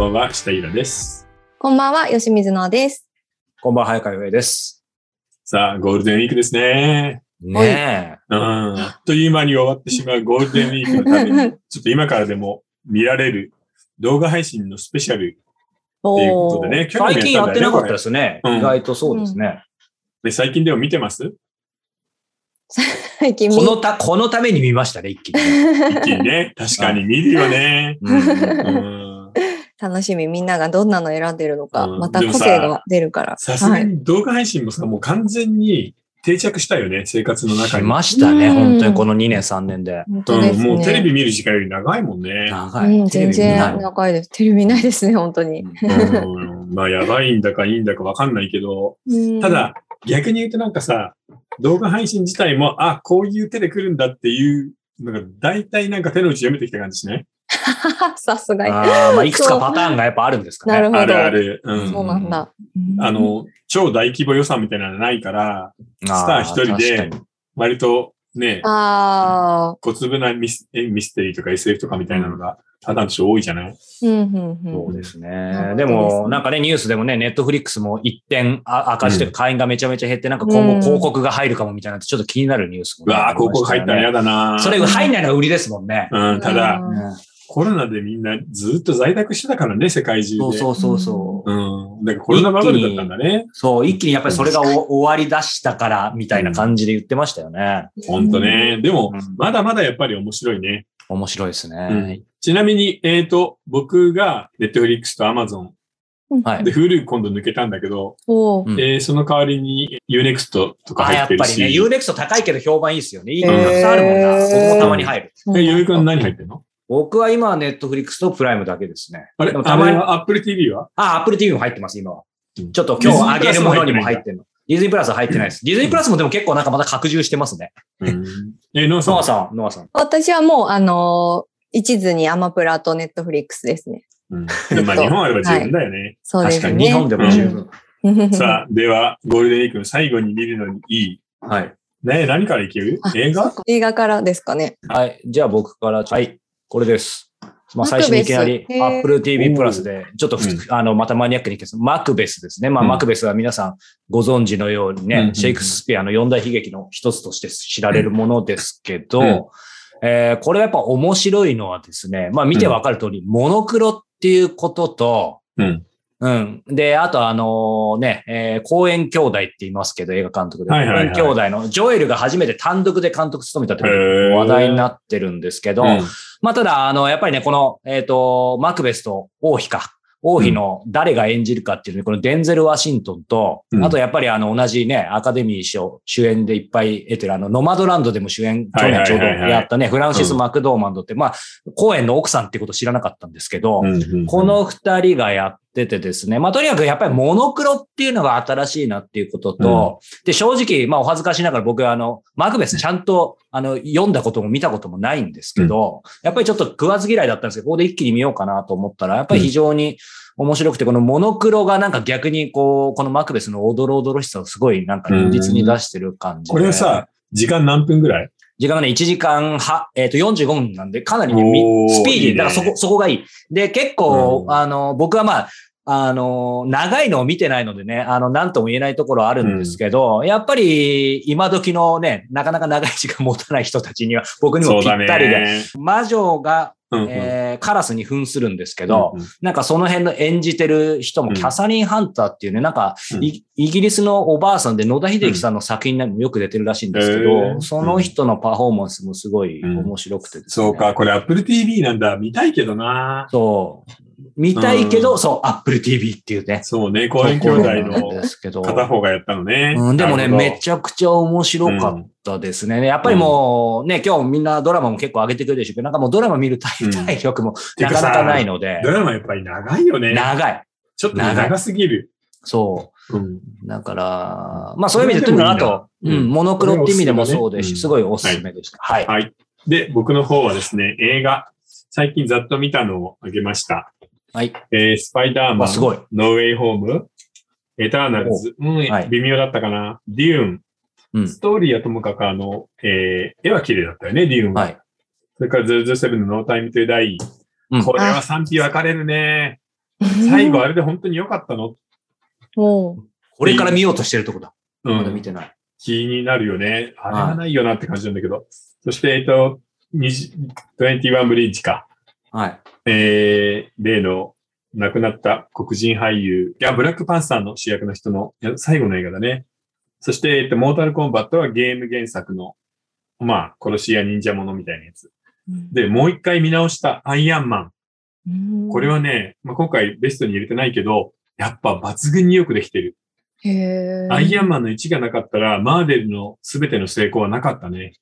ばんは、下平です。こんばんは、吉水のです。こんばんは、早川洋平です。さあ、ゴールデンウィークですね。ねうん。あっという間に終わってしまうゴールデンウィークのために、ちょっと今からでも見られる動画配信のスペシャルっていうことでね、え。最近やってなかったですすね。うん意外とそうですね。で最近でも見てます？最近見このた、このために見ましたね、一気に。一気にね。確かに見るよね。うんうん。楽しみ、みんながどんなの選んでるのか、うんまた個性が出るから。さすがはいに動画配信もさ、もう完全に定着したよね、生活の中しに。ましたね、うん本当にこの2年、3年で。本当ですね。うん、もうテレビ見る時間より長いもんね。長い。うん、全然テレビ見ない長いです。テレビ見ないですね、本当に。うん、まあ、やばいんだかいいんだかわかんないけど、うんた、だ、逆に言うとなんかさ、動画配信自体も、あ、こういう手で来るんだっていう、なんか大体なんか手の内読めてきた感じしね。さすがに。あーまあ、いくつかパターンがやっぱあるんですかね。なるほど。あるある。うん。そうなんだ。あの、超大規模予算みたいなのないから、スター一人で割とね、ああ、小粒なミスえミステリーとか SF とかみたいなのがパターンとして多いじゃない？うん、うん、うん。そうですなね。るでも、なんかね、ニュースでもね、ネットフリックスも一点あ赤字で会員がめちゃめちゃ減って、なんか今後広告が入るかもみたいなってちょっと気になるニュースもね、うわぁ、広告入ったら嫌だ。だなそれ入んないのが売りですもんね。うん、ただ、うんコロナでみんなずっと在宅してたからね、世界中で。そうそうそうそう。うん。だからコロナバブルだったんだね。そう、一気にやっぱりそれがお終わり出したから、みたいな感じで言ってましたよね。ほんとね。でもう、んまだまだやっぱり面白いね。面白いですうね。ちなみに、えっ、と、僕が Netflix と Amazon はいで、。Hulu 今度抜けたんだけど、おーうんえーその代わりに Unext とかあ、入ってるし。やっぱりね、UNEXT 高いけど評判いいですよね。いいのたくさんあるもんな。僕もたまに入る。え、よいくん何入ってんの？僕は今は Netflix とプライムだけですね。あれ？たまに、あ、あれは Apple TV は？Apple TV も入ってます、今はうん。ちょっと今日あげるものにも入ってるの。ディズニープラスは入ってないです。ディズニープラスもでも結構なんかまた拡充してますね。うん。え、ノアさんノアさん、ノアさん。私はもう、あのー一途にアマプラとネットフリックスですね。うん。まあ日本あれば十分だよね。そうですね。確かに日本でも十分。さあ、では、ゴールデンウィークの最後に見るのにいい？はい。ね何からいける？あ映画？映画からですかね。はい。じゃあ僕から、はい。これです。まあ最初にいきなり Apple TV プラスで、ちょっとふうんあの、またマニアックに言います。マクベスですね。まあ、うんマクベスは皆さんご存知のようにね、うんシェイクスピアの四大悲劇の一つとして知られるものですけど、うんえーこれがやっぱ面白いのはですね、まあ見てわかる通り、モノクロっていうことと、うん。うん。で、あとあのね、えー公演兄弟って言いますけど、映画監督で。はいはいはい。公演兄弟の、ジョエルが初めて単独で監督務めたという話題になってるんですけど、うん。まあ、ただ、あの、やっぱりね、この、えっ、と、マクベスと王妃か。王妃の誰が演じるかっていうね、このデンゼル・ワシントンと、うん。あとやっぱりあの同じね、アカデミー賞主演でいっぱい得てるあの、ノマドランドでも主演、去年ちょうどやったね、フランシス・うんマクドーマンドって、まあ、コーエンの奥さんってこと知らなかったんですけど、この二人がやっててですね。まあ、とにかくやっぱりモノクロっていうのが新しいなっていうことと、で、正直、まあ、お恥ずかしながら僕はあの、マクベスちゃんと、あの、読んだことも見たこともないんですけど、やっぱりちょっと食わず嫌いだったんですけど、ここで一気に見ようかなと思ったら、やっぱり非常に面白くて、このモノクロがなんか逆にこう、このマクベスのおどろおどろしさをすごいなんか如実に出してる感じで。これさ、時間何分ぐらい？時間がね、1時間は、えっ、と、45分なんで、かなりね、スピーディー。いいねだからそこ、そこがいい。で、結構、うんあの、僕はまあ、あの、長いのを見てないのでね、あの、なんとも言えないところはあるんですけど、やっぱり、今時のね、なかなか長い時間持たない人たちには、僕にもぴっ。たりで、魔女が、うんうんえーカラスに扮するんですけど、うんうんなんかその辺の演じてる人も、うんキャサリン・ハンターっていうね、なんか、うんイイギリスのおばあさんで野田秀樹さんの作品にもよく出てるらしいんですけど、へーその人のパフォーマンスもすごい面白くてですね。そうか、これ Apple TV なんだ。見たいけどな。そう。見たいけど、うんそう、Apple TV っていうね。そうね、公園兄弟のですけど。片方がやったのね。うん、でもね、めちゃくちゃ面白かったですね。やっぱりもう、ね、今日みんなドラマも結構上げてくるでしょうけど、なんかもうドラマ見る体力もなかなかないので、ドラマやっぱり長いよね。長い。ちょっと長すぎる。そうん。う。だから、まあそういう意味で、とにかくあと、うん、モノクロって意味でもそうですし、うんすごいおすすめでした。はい。はい。で、僕の方はですね、映画、最近ざっと見たのをあげました。はい。えー、スパイダーマン、あすごいノーウェイホーム、エターナルズ、うん、はい微妙だったかな。デューン、うん。ストーリーはともかくあの、えー、絵は綺麗だったよね、デューンは。はい。それから007のノータイムトゥダイ。うんこれは賛否分かれるね。最後あれで本当に良かったのこれから見ようとしてるとこだ。うまだ見ん。てない。気になるよね。あれはないよなって感じなんだけど。そして、えっと、20 21ブリッジか。はい。えー、例の亡くなった黒人俳優、いや、ブラックパンサーの主役の人の最後の映画だね。そして、えっと、モータルコンバットはゲーム原作の、まあ、殺し屋忍者ものみたいなやつ。で、もう一回見直したアイアンマン。うんこれはね、まあ、今回ベストに入れてないけど、やっぱ抜群によくできてる。へーアイアンマンの1がなかったら、マーベルの全ての成功はなかったね。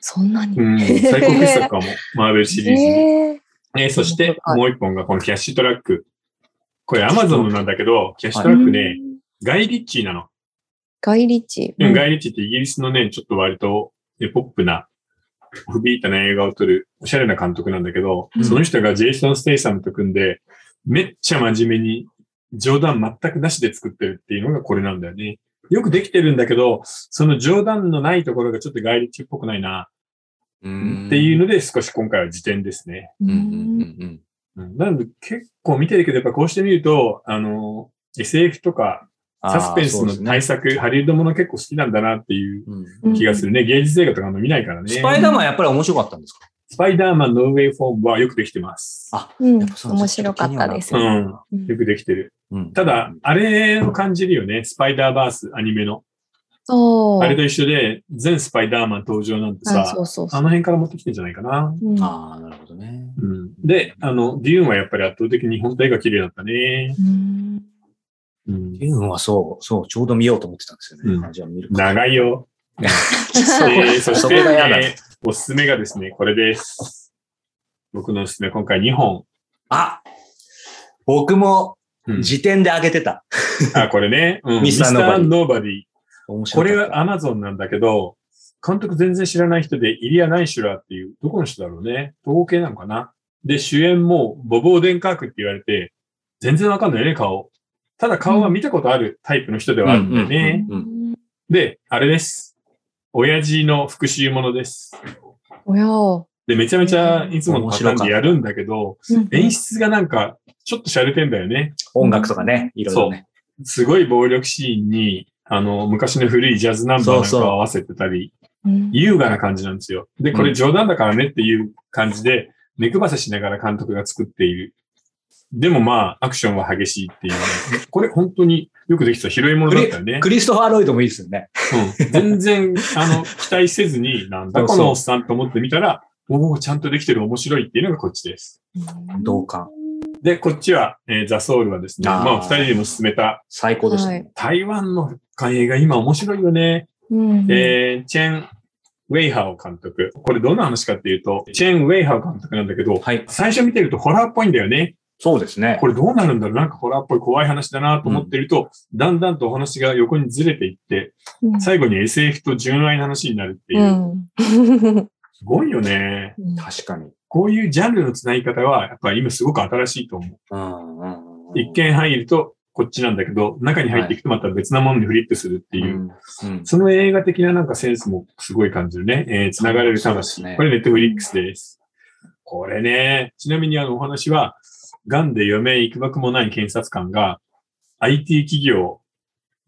そんなに？うん、最高傑作かも。マーベルシリーズに。えーそして、はいもう一本がこのキャッシュトラック。これアマゾンなんだけど、キャッシュトラックね、ガイ・リッチーなの。ガイ・リッチ。うんガイ・リッチーってイギリスのね、ちょっと割とえポップな、オフビートな映画を撮る、おしゃれな監督なんだけど、うんその人がジェイソン・ステイサムと組んで、めっちゃ真面目に冗談全くなしで作ってるっていうのがこれなんだよね。よくできてるんだけど、その冗談のないところがちょっとガイ・リッチーっぽくないな、うんっていうので少し今回は時点ですね。ううんうんうんうん。うんなので結構見てるけど、やっぱこうして見ると、あの、SF とかサスペンスの対策策、ハリウッドもの結構好きなんだなっていううん気がするね。芸術映画とかあんま見ないからね。スパイダーマンやっぱり面白かったんですか？スパイダーマンノーウェイフォームはよくできてます。あ、うんやっぱそう面白かったですう。ん。うんよくできてる。うんただ、あれを感じるよね。スパイダーバース、アニメの。そう。あれと一緒で、全スパイダーマン登場なんてあさ、そうそうそう。あの辺から持ってきてんじゃないかな。うんああ、なるほどね。うん。で、あの、デューンはやっぱり圧倒的に本当絵が綺麗だったね。うんうん。デューンはそう、そう、ちょうど見ようと思ってたんですよね。うんあじゃあ見るか。長いよ。そうえーそそして、こが嫌だ。えーおすすめがですね、これです。僕のおすすめ、今回2本。あ僕もうん時点で上げてた。あ、これね。うん、ミスターノーバディノーバディ。面白これは Amazon なんだけど、監督全然知らない人で、イリア・ナイシュラーっていう、どこの人だろうね。東欧系なのかな。で、主演もボボーデンカークって言われて、全然わかんないよね、顔。ただ顔は見たことあるタイプの人ではあるんだよね。で、あれです。親父の復讐ものです。おやーで、めちゃめちゃいつものパターンでやるんだけど、演出がなんか、ちょっと洒落てんだよね。音楽とかね、いろいろね。すごい暴力シーンに、あの、昔の古いジャズナンバーなんかを合わせてたり、うん優雅な感じなんですよ。で、これ冗談だからねっていう感じで、目配せしながら監督が作っている。でもまあ、アクションは激しいっていうね。これ本当によくできた広いものだったよね。クリストファー・ロイドもいいですよね。うん、全然、あの、期待せずに、なんだそうそうこのおっさんと思ってみたら、おお、ちゃんとできてる面白いっていうのがこっちです。同感。で、こっちは、えーザ・ソウルはですね、あーまあ、二人でも進めた、最高でしたね。台湾の映画今面白いよね。うんえーチェン・ウェイハオ監督。これどんな話かっていうと、チェン・ウェイハオ監督なんだけど、はい。最初見てるとホラーっぽいんだよね。そうですね。これどうなるんだろう？なんかホラーっぽい怖い話だなと思ってると、だんだんとお話が横にずれていって、うん最後に SF と純愛の話になるっていう。うんすごいよね。確かに。こういうジャンルの繋ぎ方は、やっぱり今すごく新しいと思う。うんうん一見入るとこっちなんだけど、中に入っていくとまた別なものにフリップするっていう。うんうんその映画的ななんかセンスもすごい感じるね。えー、繋がれる魂。すねこれネットフリックスです。これね、ちなみにあのお話は、癌で余命いくばくもない検察官が IT 企業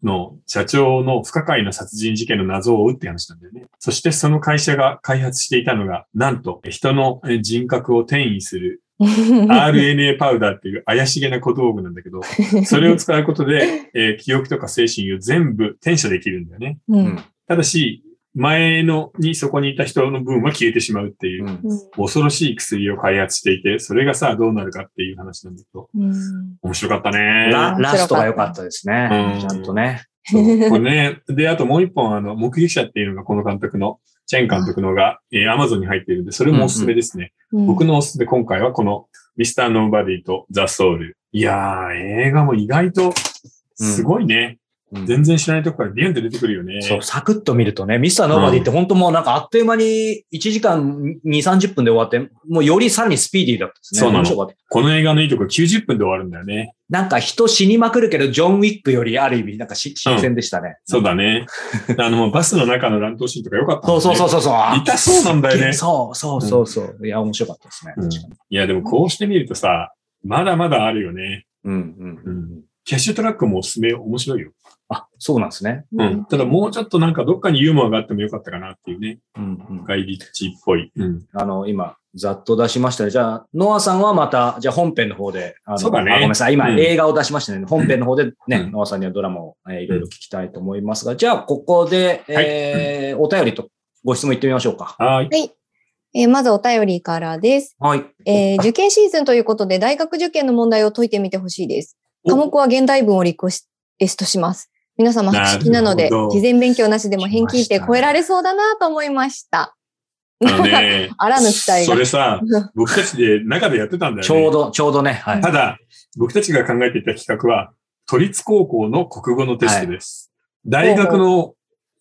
の社長の不可解な殺人事件の謎を追うって話なんだよね。そしてその会社が開発していたのが、なんと人のえー人格を転移する RNA パウダーっていう怪しげな小道具なんだけど、それを使うことで、えー記憶とか精神を全部転写できるんだよね。うんただし、前のにそこにいた人の分は消えてしまうっていうう、ん恐ろしい薬を開発していて、それがさ、どうなるかっていう話なんだけど、うん面白かったね。ララストが良かったですねう。んちゃんとね。これね。で、あともう一本、あの、目撃者っていうのがこの監督の、チェン監督のが、えー、アマゾンに入っているんで、それもおすすめですね。僕のおすすめ今回はこの、ミスターノーバディとザ・ソウル。いやー、映画も意外と、すごいね。うん全然知らないとこからビュンって出てくるよね。そう、サクッと見るとね、ミスターノーバディって本当もうなんかあっという間に1時間2、30分で終わって、もうよりさらにスピーディーだったですね。そうなのこの映画のいいとこ90分で終わるんだよね。なんか人死にまくるけど、ジョン・ウィックよりある意味なんかし新鮮でしたね。そうだね。あの、もうバスの中の乱闘シーンとか良かったね。そうそうそうそうそう。痛そうなんだよねそうそうそうそう。いや、面白かったですね。うんいや、でもこうしてみるとさ、まだまだあるよね。うんうんううんん。キャッシュトラックもおすすめ、面白いよ。あ、そうなんですね。うん。ただもうちょっとなんかどっかにユーモアがあってもよかったかなっていうね。うんうんガイリッチっぽい。うん。あの、今、ざっと出しましたね。じゃあ、ノアさんはまた、じゃあ本編の方で、あのそうだねあごめんなさい。今、うん映画を出しましたね。本編の方でね、うんノアさんにはドラマを、えーいろいろ聞きたいと思いますが、じゃあ、ここで、えーお便りとご質問いってみましょうか。はい。はい。えーまずお便りからです。はい。えー受験シーズンということで、大学受験の問題を解いてみてほしいです。お科目は現代文をリクエストします。皆様好きなので、事前勉強なしでも偏聞いて超えられそうだなと思いました。あのね、あらぬ期待がそれさ、僕たちで中でやってたんだよね。ちょうど、ちょうどね。はい。ただ、僕たちが考えていた企画は、都立高校の国語のテストです。大学の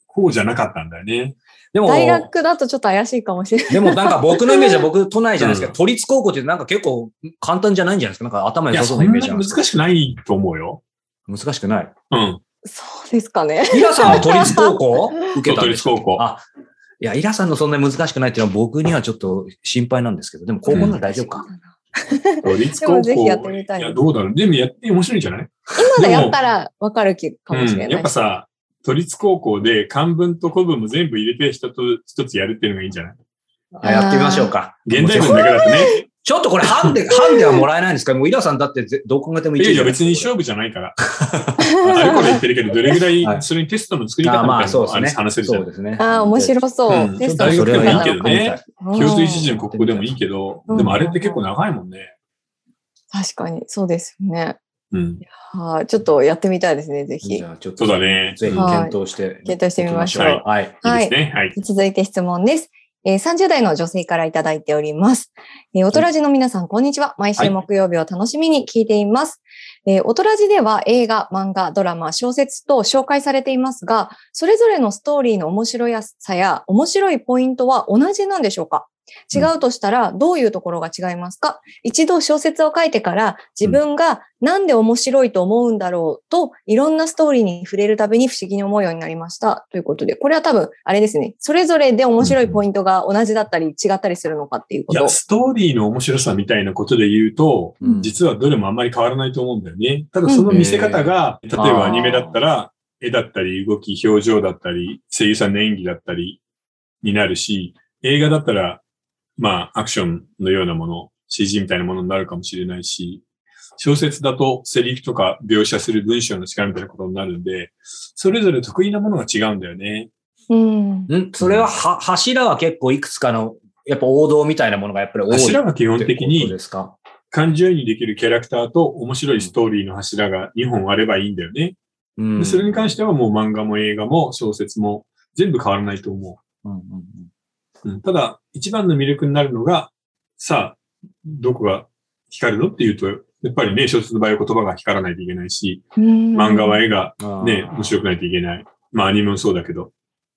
方じゃなかったんだよね。でも、大学だとちょっと怪しいかもしれない。でもなんか僕のイメージは 僕都内じゃないですか。うん都立高校ってなんか結構簡単じゃないんじゃないですか。なんか頭良さそうなイメージあ難しくないと思うよ。難しくない。うん。そうですかね。イラさんも都立高校？受けた都んですか立高校。あ、いや、イラさんのそんなに難しくないっていうのは僕にはちょっと心配なんですけど、でも高校なら大丈夫か？都立高校。でもぜひやってみたいや、どうだろう。でもやって面白いんじゃない？今だやったらわかる気かもしれうん、ないやっぱ。さ、都立高校で漢文と古文も全部入れて一つ一つやるっていうのがいいんじゃない？あやってみましょうか。現代文だけだとね。ちょっとこれ、ハンデ、ハンデはもらえないんですか？もうイラさんだってぜどう考えても1いやいや、位じゃない別に勝負じゃないから。あれこれ言ってるけど、どれぐらはいい、それにテストの作り方あまあ、みたいなのをそうですね。話せるじゃ。そうんですね。ああ、面白そう。うんテスト大学でもいいけどね共通一時うんの国語でもいいけど、うんでもあれって結構長いもんね。確かに、そうですよね。うん。はい、ちょっとやってみたいですね、ぜひじ。ゃあ、ちょっとそうだね。ぜひ検討して。検討してみましょうはい。いいですね。はい。続いて質問です。えー30代の女性からいただいております。えー、おとらじの皆さん、こんにちは。毎週木曜日を楽しみに聞いています。えーおとらじでは映画、漫画、ドラマ、小説と紹介されていますが、それぞれのストーリーの面白さや面白いポイントは同じなんでしょうか？違うとしたら、どういうところが違いますか？一度小説を書いてから、自分がなんで面白いと思うんだろうと、いろんなストーリーに触れるたびに不思議に思うようになりました。ということで、これは多分、あれですね。それぞれで面白いポイントが同じだったり違ったりするのかっていうこといや、。ストーリーの面白さみたいなことで言うと、うん実はどれもあんまり変わらないと思うんだよね。ただその見せ方が、例えばアニメだったら、絵だったり、動き、表情だったり、声優さんの演技だったりになるし、映画だったら、まあ、アクションのようなもの、CG みたいなものになるかもしれないし、小説だとセリフとか描写する文章の力みたいなことになるんで、それぞれ得意なものが違うんだよね。うん。んそれは、は、柱は結構いくつかの、やっぱ王道みたいなものがやっぱり多い。柱は基本的にですか？感情移入できるキャラクターと面白いストーリーの柱が2本あればいいんだよね。うんでそれに関してはもう漫画も映画も小説も全部変わらないと思うんうんう。うん、ただ、一番の魅力になるのが、さあ、どこが光るのっていうと、やっぱりね、小説の場合は言葉が光らないといけないし、漫漫画は絵がうんね、面白くないといけない。まあアニメもそうだけど。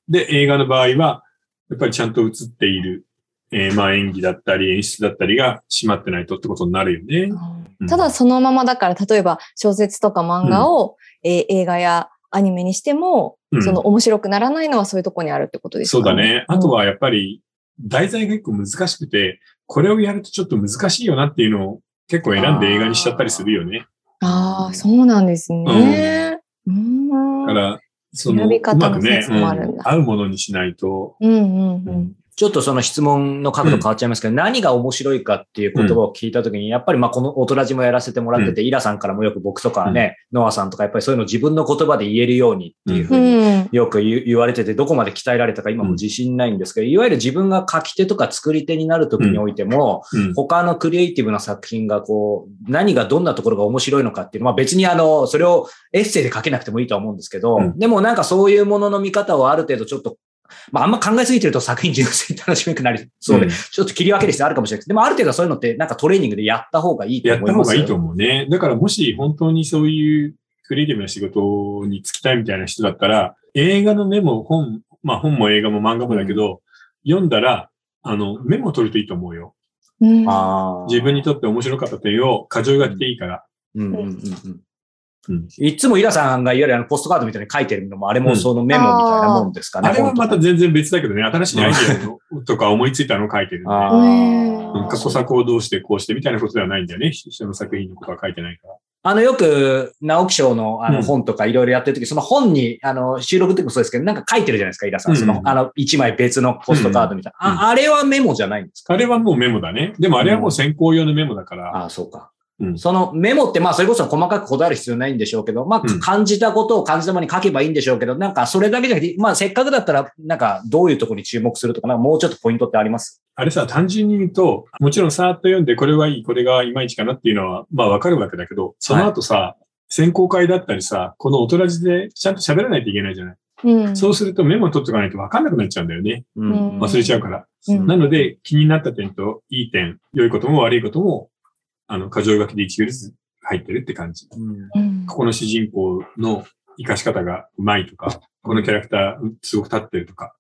で、映画の場合は、やっぱりちゃんと映っている、えーまあ演技だったり演出だったりが締まってないとってことになるよね。うん。ただそのままだから、例えば小説とか漫画を、えー映画やアニメにしても、うん。その面白くならないのはそういうところにあるってことですか？そうだね。あとはやっぱり、題材が結構難しくて、これをやるとちょっと難しいよなっていうのを結構選んで映画にしちゃったりするよね。ああ、そうなんですね。うん。だから、その、うまくね、うん合うものにしないと、うんうんうん。ちょっとその質問の角度変わっちゃいますけど、何が面白いかっていう言葉を聞いたときに、やっぱりまあこの大人じもやらせてもらってて、イラさんからもよく僕とかね、ノアさんとかやっぱりそういうのを自分の言葉で言えるようにっていうふうにうん。よく言われてて、どこまで鍛えられたか今も自信ないんですけど、いわゆる自分が書き手とか作り手になるときにおいても、うん。他のクリエイティブな作品がこう、何がどんなところが面白いのかっていうのは、まあ別にあの、それをエッセイで書けなくてもいいとは思うんですけど、うん。でもなんかそういうものの見方をある程度ちょっと、まああんま考えすぎてると作品純粋に楽しめなくなりそうで、うんちょっと切り分ける必要あるかもしれないです。でもある程度そういうのってなんかトレーニングでやった方がいいとやっ思いますた方がいいと思うね。だからもし本当にそういうクリエイティブな仕事に就きたいみたいな人だったら、映画のメモ、本、まあ本も映画も漫画もだけど、読んだら、あの、メモを取るといいと思うよ。うん自分にとって面白かった点を過剰書きでいいから。うんうんうんうんうんいつもイラさんがいわゆるあのポストカードみたいに書いてるのも、あれもそのメモみたいなもんですかね。あれはまた本全然別だけどね、新しいアイディアのと か思いついたのを書いてるんで、過去作をどうしてこうしてみたいなことではないんだよね。人の作品のことは書いてないから。あの、よく、直木賞のあうんの本とかいろいろやってるとき、その本に、あの、収録の時もそうですけど、なんか書いてるじゃないですか、イラさん。うんその、あの、一枚別のポストカードみたいな。うんあ、あれはメモじゃないんですか？あれはもうメモだね。でもあれはもう先行用のメモだから、ああ、そうか。うんそのメモって、まあ、それこそ細かくこだわる必要ないんでしょうけど、まあうん、感じたことを感じたままに書けばいいんでしょうけど、なんか、それだけじゃなくて、まあ、せっかくだったら、なんか、どういうところに注目するとか、なんかもうちょっとポイントってあります？あれさ、単純に言うと、もちろんさーっと読んで、これはいい、これがいまいちかなっていうのは、まあわかるわけだけど、その後さ、選考会だったりさ、この音ラジでちゃんと喋らないといけないじゃない。うん。そうするとメモ取っとかないとわかんなくなっちゃうんだよね。ううん忘れちゃうから。うんなので、気になった点といい点、良いことも悪いことも、あの、箇条書きで1行ずつ入ってるって感じ。うんうんここの主人公の活かし方がうまいとか、このキャラクターすごく立ってるとか、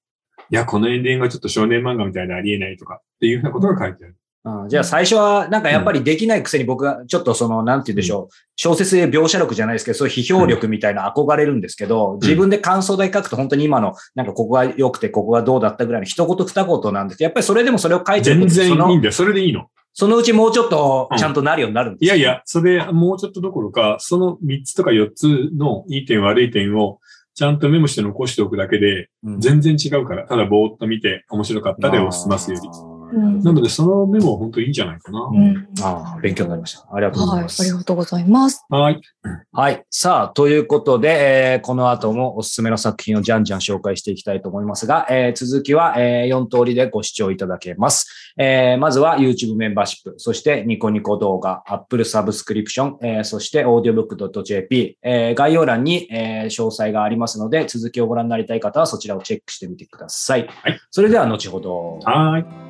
いや、このエンディングはちょっと少年漫画みたいでありえないとかっていうふうなことが書いてある。うんじゃあ最初は、なんかやっぱりできないくせに僕がちょっとその、なんて言うんでしょう、小説で描写力じゃないですけど、そういう批評力みたいな憧れるんですけど、自分で感想だけ書くと本当に今の、なんかここが良くて、ここがどうだったぐらいの一言二言なんですけど、やっぱりそれでもそれを書いてる全然いいんだよ。それでいいの。そのうちもうちょっとちゃんとなるようになるんですいやいや、それもうちょっとどころか、その3つとか4つのいい点悪い点をちゃんとメモして残しておくだけで、うん。全然違うから、ただぼーっと見て面白かったでを済ますより。うんなので、そのメモは本当にいいんじゃないかな。うんああ、勉強になりました。ありがとうござはいい、ます。ありがとうございます。はい。はい。さあ、ということで、えーこの後もおすすめの作品をじゃんじゃん紹介していきたいと思いますが、えー続きは、え4通りでご視聴いただけます。えーまずは YouTube メンバーシップ、そしてニコニコ動画、Apple サブスクリプション、えーそして audiobook.jp、えー概要欄に、えー詳細がありますので、続きをご覧になりたい方はそちらをチェックしてみてください。はいそれでは後ほど。はい。